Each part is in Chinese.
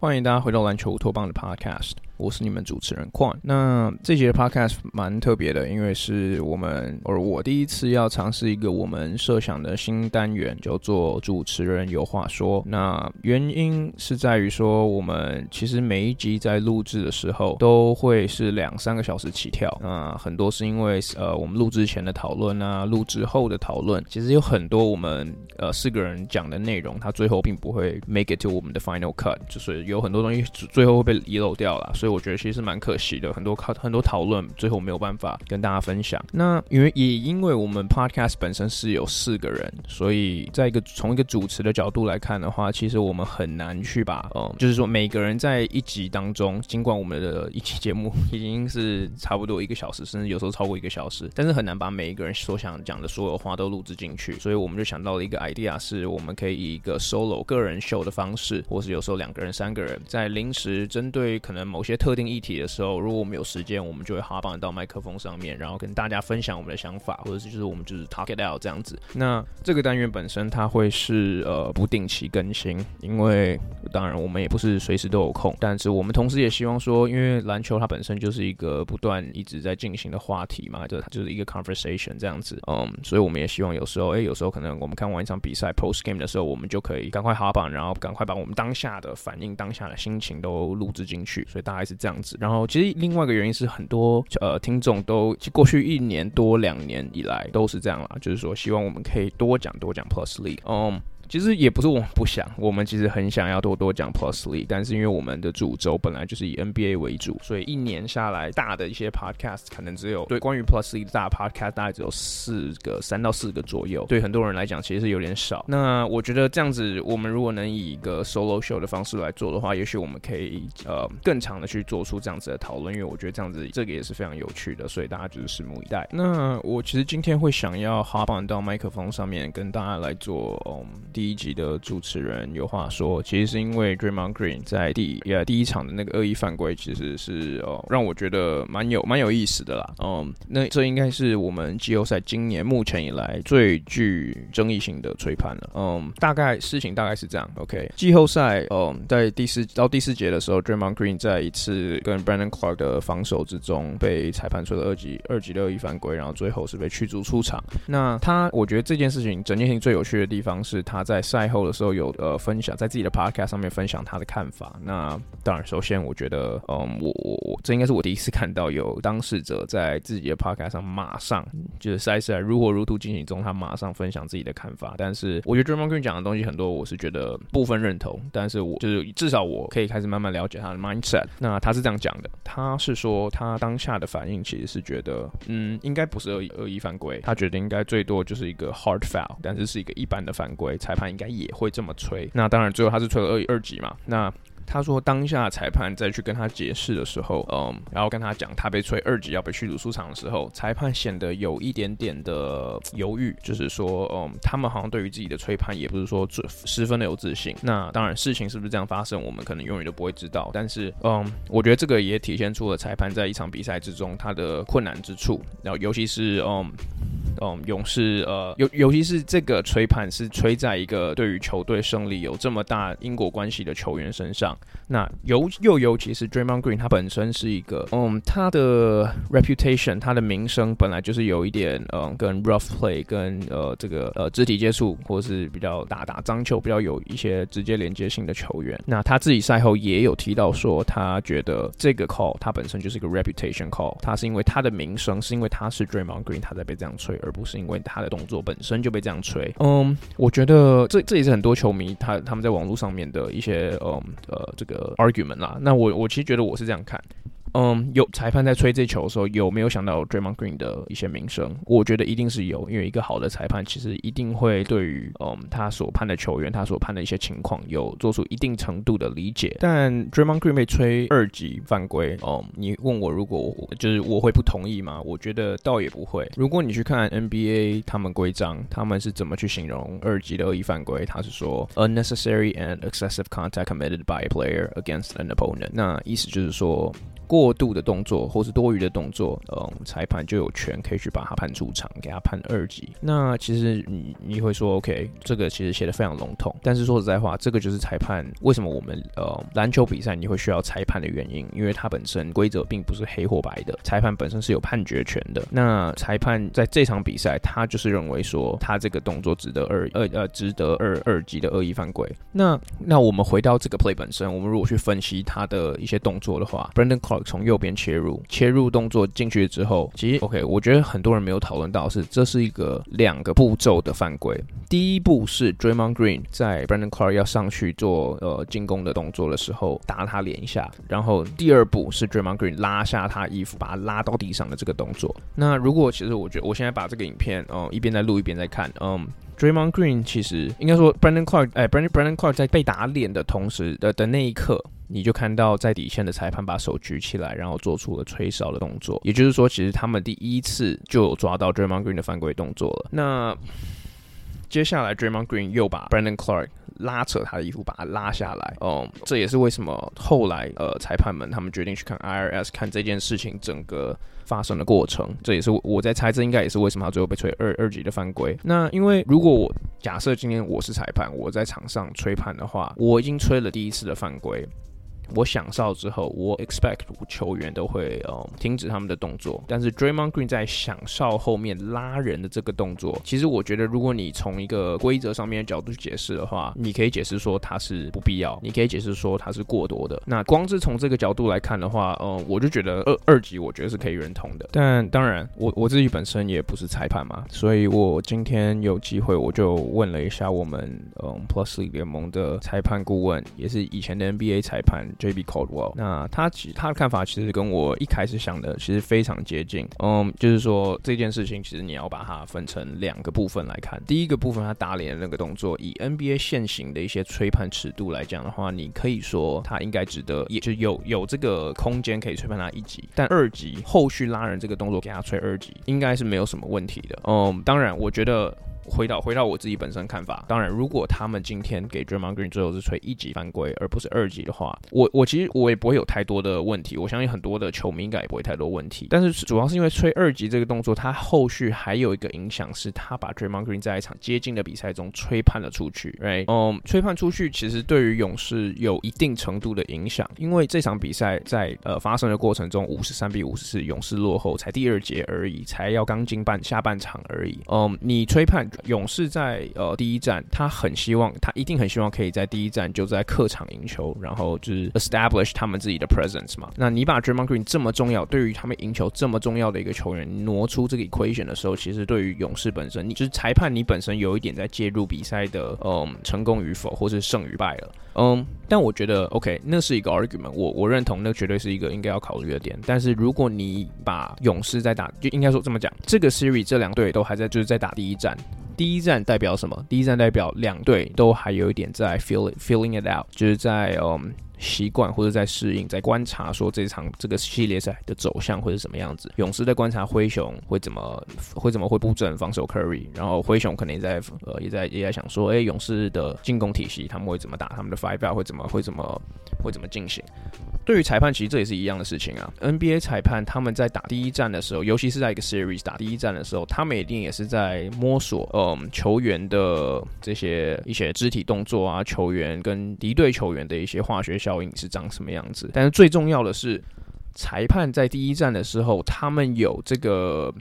欢迎大家回到篮球乌托邦的 Podcast。我是你们主持人 Quan。那这节的 podcast 蛮特别的，因为是我们，而我第一次要尝试一个我们设想的新单元，叫做“主持人有话说”。那原因是在于说，我们其实每一集在录制的时候都会是两三个小时起跳。那很多是因为呃，我们录制前的讨论啊，录制后的讨论，其实有很多我们呃四个人讲的内容，它最后并不会 make it to 我们的 final cut，就是有很多东西最后会被遗漏掉了，所以。我觉得其实蛮可惜的，很多讨很多讨论最后没有办法跟大家分享。那因为也因为我们 podcast 本身是有四个人，所以在一个从一个主持的角度来看的话，其实我们很难去把，嗯，就是说每个人在一集当中，尽管我们的一期节目已经是差不多一个小时，甚至有时候超过一个小时，但是很难把每一个人所想讲的所有话都录制进去。所以我们就想到了一个 idea，是我们可以以一个 solo 个人秀的方式，或是有时候两个人、三个人，在临时针对可能某些。特定议题的时候，如果我们有时间，我们就会哈绑到麦克风上面，然后跟大家分享我们的想法，或者是就是我们就是 talk it out 这样子。那这个单元本身它会是呃不定期更新，因为当然我们也不是随时都有空，但是我们同时也希望说，因为篮球它本身就是一个不断一直在进行的话题嘛，就它就是一个 conversation 这样子。嗯，所以我们也希望有时候，哎、有时候可能我们看完一场比赛 post game 的时候，我们就可以赶快哈绑，然后赶快把我们当下的反应、当下的心情都录制进去。所以大家是这样子，然后其实另外一个原因是很多呃听众都过去一年多两年以来都是这样啦，就是说希望我们可以多讲多讲 Plus League，嗯。其实也不是我们不想，我们其实很想要多多讲 plus Lee，但是因为我们的主轴本来就是以 NBA 为主，所以一年下来大的一些 Podcast 可能只有对关于 plus Lee 的大 Podcast 大概只有四个，三到四个左右，对很多人来讲其实是有点少。那我觉得这样子，我们如果能以一个 Solo Show 的方式来做的话，也许我们可以呃更长的去做出这样子的讨论，因为我觉得这样子这个也是非常有趣的，所以大家就是拭目以待。那我其实今天会想要 hop on 到麦克风上面跟大家来做嗯。第一集的主持人有话说，其实是因为 Draymond Green 在第呃第一场的那个恶意犯规，其实是哦让我觉得蛮有蛮有意思的啦。嗯，那这应该是我们季后赛今年目前以来最具争议性的吹判了。嗯，大概事情大概是这样。OK，季后赛嗯在第四到第四节的时候，Draymond Green 在一次跟 Brandon Clark 的防守之中被裁判吹了二级二级的恶意犯规，然后最后是被驱逐出场。那他我觉得这件事情整件事情最有趣的地方是他。在赛后的时候有呃分享，在自己的 podcast 上面分享他的看法。那当然，首先我觉得，嗯，我我我这应该是我第一次看到有当事者在自己的 podcast 上马上就是赛事如火如荼进行中，他马上分享自己的看法。但是我觉得 Draymond Green 讲的东西很多，我是觉得部分认同。但是我就是至少我可以开始慢慢了解他的 mindset。那他是这样讲的，他是说他当下的反应其实是觉得，嗯，应该不是恶意恶意犯规，他觉得应该最多就是一个 hard foul，但是是一个一般的犯规裁。他应该也会这么吹，那当然最后他是吹了二二级嘛，那。他说，当下裁判再去跟他解释的时候，嗯，然后跟他讲他被吹二级要被驱逐出场的时候，裁判显得有一点点的犹豫，就是说，嗯，他们好像对于自己的吹判也不是说十分的有自信。那当然，事情是不是这样发生，我们可能永远都不会知道。但是，嗯，我觉得这个也体现出了裁判在一场比赛之中他的困难之处。然后，尤其是，嗯，嗯，勇士，呃，尤尤其是这个吹判是吹在一个对于球队胜利有这么大因果关系的球员身上。那尤又尤其是 Draymond Green，他本身是一个，嗯，他的 reputation，他的名声本来就是有一点，嗯，跟 rough play，跟呃这个呃肢体接触，或是比较打打脏球，比较有一些直接连接性的球员。那他自己赛后也有提到说，他觉得这个 call，他本身就是一个 reputation call，他是因为他的名声，是因为他是 Draymond Green，他在被这样吹，而不是因为他的动作本身就被这样吹。嗯，我觉得这这也是很多球迷他他们在网络上面的一些，嗯呃。这个 argument 啦，那我我其实觉得我是这样看。嗯，有裁判在吹这球的时候，有没有想到 Draymond Green 的一些名声？我觉得一定是有，因为一个好的裁判其实一定会对于嗯他所判的球员，他所判的一些情况有做出一定程度的理解。但 Draymond Green 被吹二级犯规，嗯，你问我如果就是我会不同意吗？我觉得倒也不会。如果你去看 NBA 他们规章，他们是怎么去形容二级的恶意犯规？他是说 unnecessary and excessive contact committed by a player against an opponent。那意思就是说。过过度的动作或是多余的动作，嗯，裁判就有权可以去把他判出场，给他判二级。那其实你你会说，OK，这个其实写的非常笼统，但是说实在话，这个就是裁判为什么我们呃篮球比赛你会需要裁判的原因，因为它本身规则并不是黑或白的，裁判本身是有判决权的。那裁判在这场比赛，他就是认为说他这个动作值得二二呃值得二二级的恶意犯规。那那我们回到这个 play 本身，我们如果去分析他的一些动作的话，Brandon Clark 从右边切入，切入动作进去之后，其实 OK，我觉得很多人没有讨论到是这是一个两个步骤的犯规。第一步是 Draymond Green 在 Brandon Clark 要上去做呃进攻的动作的时候打他脸一下，然后第二步是 Draymond Green 拉下他衣服，把他拉到地上的这个动作。那如果其实我觉得我现在把这个影片嗯一边在录一边在看嗯。Draymond Green 其实应该说，Brandon Clark 哎，Brandon Brandon Clark 在被打脸的同时的的那一刻，你就看到在底线的裁判把手举起来，然后做出了吹哨的动作。也就是说，其实他们第一次就有抓到 Draymond Green 的犯规动作了。那接下来，Draymond Green 又把 Brandon Clark 拉扯他的衣服，把他拉下来。哦、嗯，这也是为什么后来呃裁判们他们决定去看 IRS 看这件事情整个。发生的过程，这也是我在猜，这应该也是为什么他最后被吹二二级的犯规。那因为如果我假设今天我是裁判，我在场上吹判的话，我已经吹了第一次的犯规。我响哨之后，我 expect 球员都会呃、停止他们的动作。但是 Draymond Green 在响哨后面拉人的这个动作，其实我觉得，如果你从一个规则上面的角度去解释的话，你可以解释说他是不必要，你可以解释说他是过多的。那光是从这个角度来看的话，嗯，我就觉得二二级我觉得是可以认同的。但当然，我我自己本身也不是裁判嘛，所以我今天有机会我就问了一下我们嗯 Plus League 联盟的裁判顾问，也是以前的 NBA 裁判。J.B. Caldwell，那他其他的看法其实跟我一开始想的其实非常接近。嗯，就是说这件事情其实你要把它分成两个部分来看。第一个部分，他打脸的那个动作，以 NBA 现行的一些吹判尺度来讲的话，你可以说他应该值得，也就有有这个空间可以吹判他一级。但二级后续拉人这个动作给他吹二级，应该是没有什么问题的。嗯，当然，我觉得。回到回到我自己本身看法，当然，如果他们今天给 Draymond Green 最后是吹一级犯规，而不是二级的话，我我其实我也不会有太多的问题。我相信很多的球迷应该也不会太多问题。但是主要是因为吹二级这个动作，它后续还有一个影响是，他把 Draymond Green 在一场接近的比赛中吹判了出去。哎嗯，吹判出去其实对于勇士有一定程度的影响，因为这场比赛在呃发生的过程中，五十三比五十四，勇士落后才第二节而已，才要刚进半下半场而已。嗯，你吹判。勇士在呃第一战，他很希望，他一定很希望可以在第一战就在客场赢球，然后就是 establish 他们自己的 presence 嘛。那你把 Draymond Green 这么重要，对于他们赢球这么重要的一个球员挪出这个 equation 的时候，其实对于勇士本身，你就是裁判，你本身有一点在介入比赛的，嗯，成功与否，或是胜与败了。嗯，但我觉得 OK，那是一个 argument，我我认同，那绝对是一个应该要考虑的点。但是如果你把勇士在打，就应该说这么讲，这个 series 这两队都还在就是在打第一战。第一站代表什么？第一站代表两队都还有一点在 feel feeling it out，就是在嗯。习惯或者在适应，在观察说这场这个系列赛的走向会是什么样子。勇士在观察灰熊会怎么会怎么会布阵防守 Curry，然后灰熊可能也在呃也在也在想说，哎，勇士的进攻体系他们会怎么打，他们的 five out 会怎么会怎么会怎么进行。对于裁判，其实这也是一样的事情啊。NBA 裁判他们在打第一战的时候，尤其是在一个 series 打第一战的时候，他们一定也是在摸索，嗯，球员的这些一些肢体动作啊，球员跟敌对球员的一些化学效。效应是长什么样子？但是最重要的是，裁判在第一站的时候，他们有这个。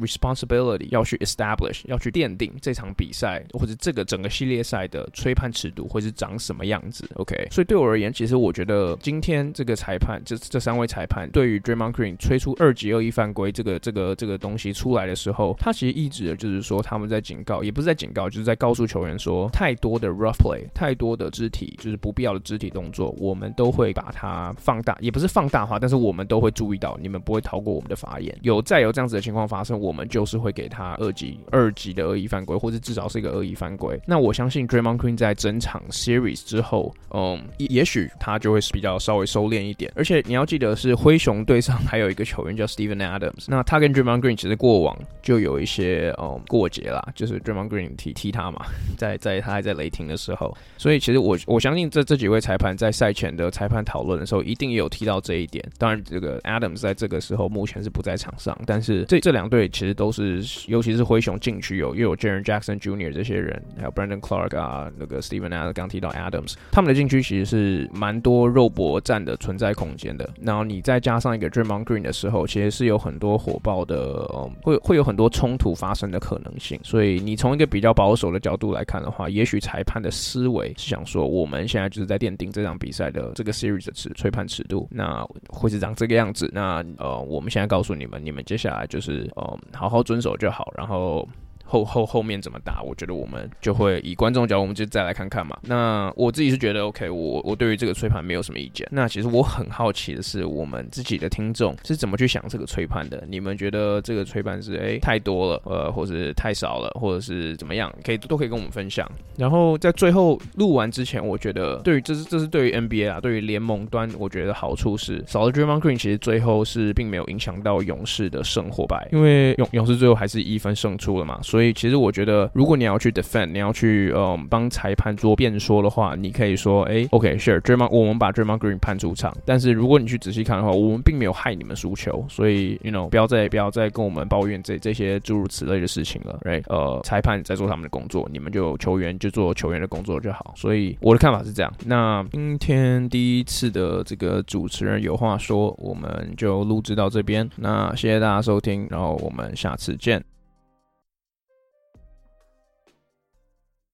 Responsibility 要去 establish 要去奠定这场比赛或者这个整个系列赛的吹判尺度会是长什么样子？OK，所以对我而言，其实我觉得今天这个裁判，这这三位裁判对于 Draymond Green 吹出二级恶意犯规这个这个这个东西出来的时候，他其实意指的就是说他们在警告，也不是在警告，就是在告诉球员说，太多的 rough play，太多的肢体就是不必要的肢体动作，我们都会把它放大，也不是放大化，但是我们都会注意到，你们不会逃过我们的法眼。有再有这样子的情况发生，我。我们就是会给他二级二级的恶意犯规，或者至少是一个恶意犯规。那我相信 Draymond Green 在整场 Series 之后，嗯，也许他就会比较稍微收敛一点。而且你要记得是灰熊队上还有一个球员叫 Steven Adams，那他跟 Draymond Green 其实过往就有一些嗯过节啦，就是 Draymond Green 踢踢他嘛，在在他还在雷霆的时候，所以其实我我相信这这几位裁判在赛前的裁判讨论的时候，一定也有提到这一点。当然，这个 Adams 在这个时候目前是不在场上，但是这这两队其实都是，尤其是灰熊禁区有又有 Jaren Jackson Jr. 这些人，还有 Brandon Clark 啊，那个 Steven Adams 刚提到 Adams，他们的禁区其实是蛮多肉搏战的存在空间的。然后你再加上一个 Draymond Green 的时候，其实是有很多火爆的，嗯，会会有很多冲突发生的可能性。所以你从一个比较保守的角度来看的话，也许裁判的思维是想说，我们现在就是在奠定这场比赛的这个 series 的尺吹判尺度，那会是长这个样子。那呃，我们现在告诉你们，你们接下来就是呃，好好遵守就好，然后。后后后面怎么打？我觉得我们就会以观众角，我们就再来看看嘛。那我自己是觉得，OK，我我对于这个吹盘没有什么意见。那其实我很好奇的是，我们自己的听众是怎么去想这个吹盘的？你们觉得这个吹盘是诶太多了，呃，或者是太少了，或者是怎么样？可以都可以跟我们分享。然后在最后录完之前，我觉得对于这是这是对于 NBA 啊，对于联盟端，我觉得好处是少了 Draymond Green，其实最后是并没有影响到勇士的胜或败，因为勇勇士最后还是一分胜出了嘛，所以。所以其实我觉得，如果你要去 defend，你要去嗯帮裁判做辩说的话，你可以说，哎，OK，Sure，Draymond，我们把 dream on Green 判出场。但是如果你去仔细看的话，我们并没有害你们输球，所以，you know，不要再不要再跟我们抱怨这这些诸如此类的事情了，right？呃，裁判在做他们的工作，你们就球员就做球员的工作就好。所以我的看法是这样。那今天第一次的这个主持人有话说，我们就录制到这边。那谢谢大家收听，然后我们下次见。